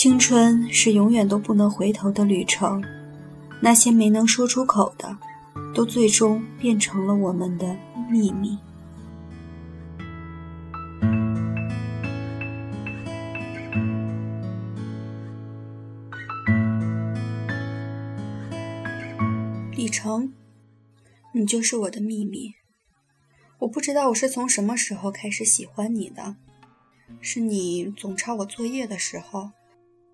青春是永远都不能回头的旅程，那些没能说出口的，都最终变成了我们的秘密。李成，你就是我的秘密。我不知道我是从什么时候开始喜欢你的，是你总抄我作业的时候，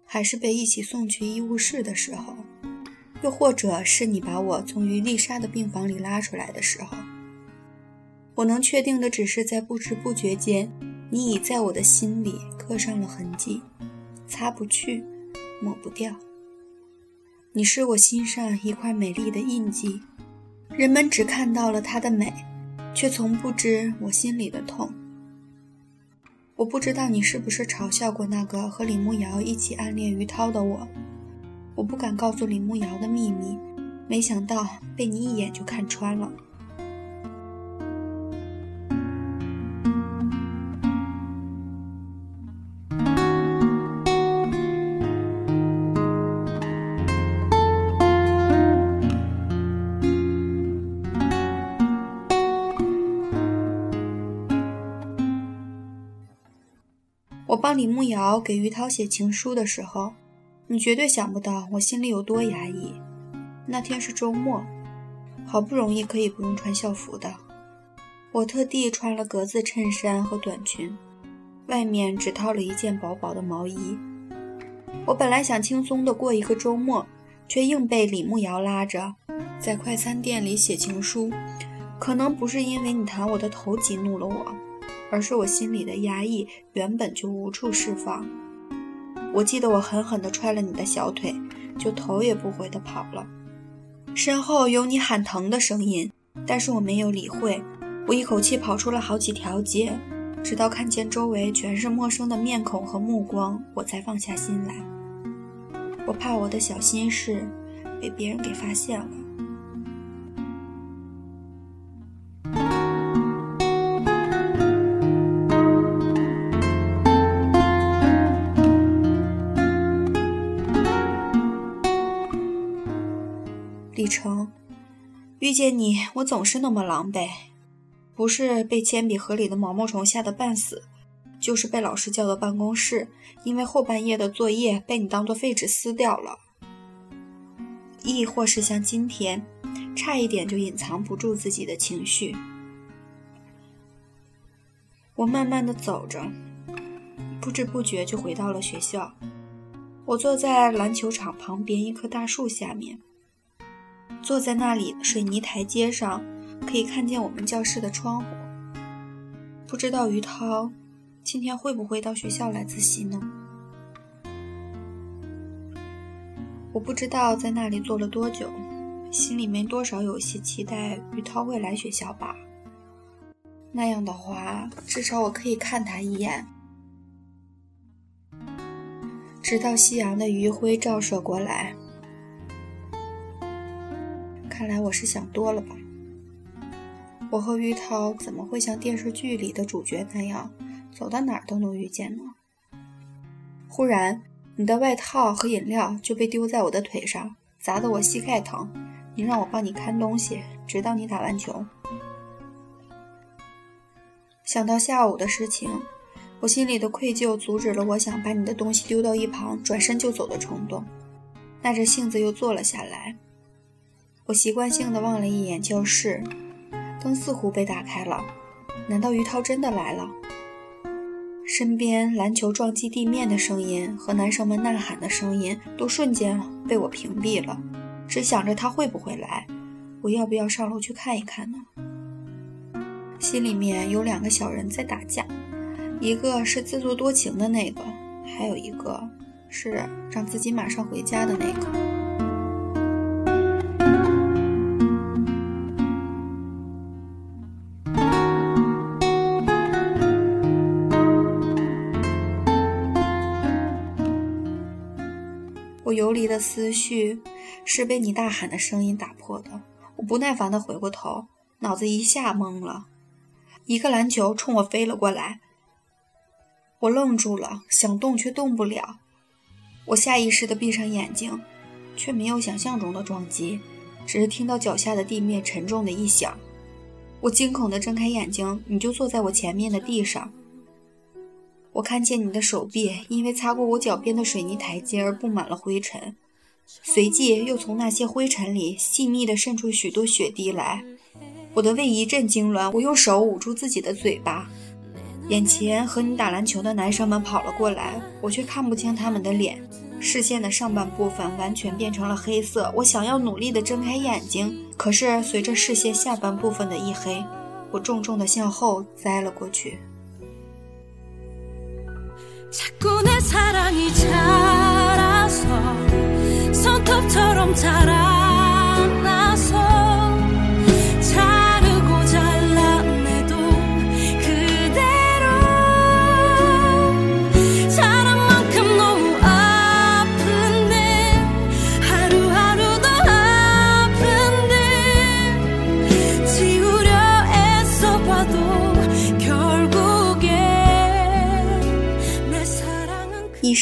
还是被一起送去医务室的时候，又或者是你把我从于丽莎的病房里拉出来的时候。我能确定的只是，在不知不觉间，你已在我的心里刻上了痕迹，擦不去，抹不掉。你是我心上一块美丽的印记，人们只看到了它的美，却从不知我心里的痛。我不知道你是不是嘲笑过那个和李慕瑶一起暗恋于涛的我，我不敢告诉李慕瑶的秘密，没想到被你一眼就看穿了。帮李慕瑶给于涛写情书的时候，你绝对想不到我心里有多压抑。那天是周末，好不容易可以不用穿校服的，我特地穿了格子衬衫和短裙，外面只套了一件薄薄的毛衣。我本来想轻松的过一个周末，却硬被李慕瑶拉着在快餐店里写情书。可能不是因为你弹我的头激怒了我。而是我心里的压抑原本就无处释放。我记得我狠狠地踹了你的小腿，就头也不回地跑了。身后有你喊疼的声音，但是我没有理会。我一口气跑出了好几条街，直到看见周围全是陌生的面孔和目光，我才放下心来。我怕我的小心事被别人给发现了。李成，遇见你，我总是那么狼狈，不是被铅笔盒里的毛毛虫吓得半死，就是被老师叫到办公室，因为后半夜的作业被你当做废纸撕掉了，亦或是像今天，差一点就隐藏不住自己的情绪。我慢慢的走着，不知不觉就回到了学校。我坐在篮球场旁边一棵大树下面。坐在那里水泥台阶上，可以看见我们教室的窗户。不知道于涛今天会不会到学校来自习呢？我不知道在那里坐了多久，心里面多少有些期待于涛会来学校吧。那样的话，至少我可以看他一眼，直到夕阳的余晖照射过来。看来我是想多了吧。我和于涛怎么会像电视剧里的主角那样，走到哪儿都能遇见呢？忽然，你的外套和饮料就被丢在我的腿上，砸得我膝盖疼。你让我帮你看东西，直到你打完球。想到下午的事情，我心里的愧疚阻止了我想把你的东西丢到一旁，转身就走的冲动。耐着性子又坐了下来。我习惯性的望了一眼教室，灯似乎被打开了。难道于涛真的来了？身边篮球撞击地面的声音和男生们呐喊的声音都瞬间被我屏蔽了，只想着他会不会来，我要不要上楼去看一看呢？心里面有两个小人在打架，一个是自作多情的那个，还有一个是让自己马上回家的那个。游离的思绪是被你大喊的声音打破的。我不耐烦地回过头，脑子一下懵了。一个篮球冲我飞了过来，我愣住了，想动却动不了。我下意识地闭上眼睛，却没有想象中的撞击，只是听到脚下的地面沉重的一响。我惊恐地睁开眼睛，你就坐在我前面的地上。我看见你的手臂因为擦过我脚边的水泥台阶而布满了灰尘，随即又从那些灰尘里细密地渗出许多血滴来。我的胃一阵痉挛，我用手捂住自己的嘴巴。眼前和你打篮球的男生们跑了过来，我却看不清他们的脸，视线的上半部分完全变成了黑色。我想要努力地睁开眼睛，可是随着视线下半部分的一黑，我重重地向后栽了过去。 자꾸 내 사랑이 자라서 손톱처럼 자라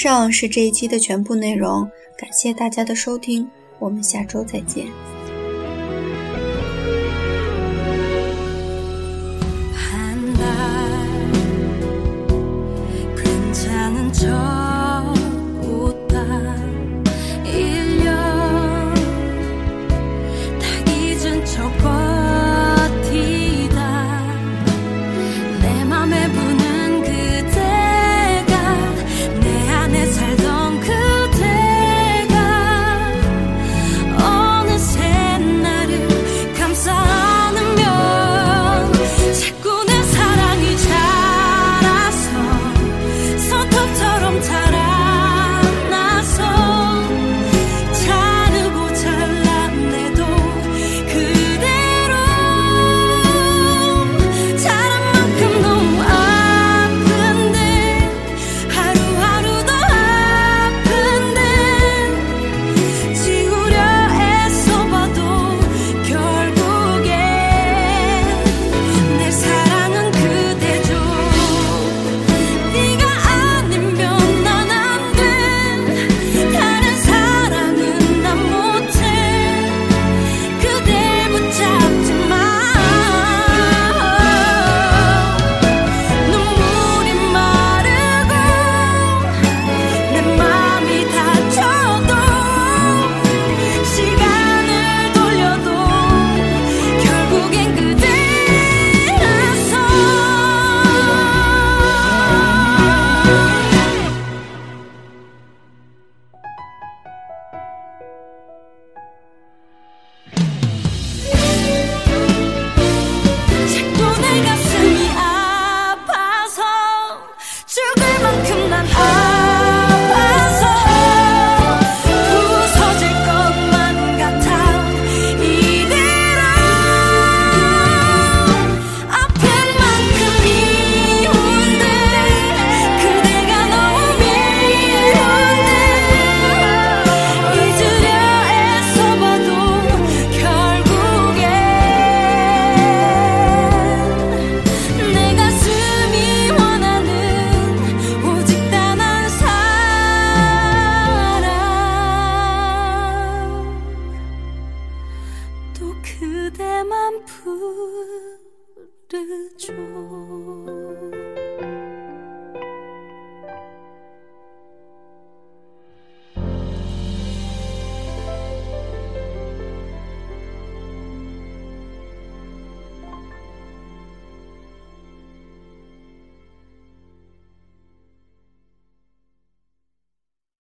上是这一期的全部内容，感谢大家的收听，我们下周再见。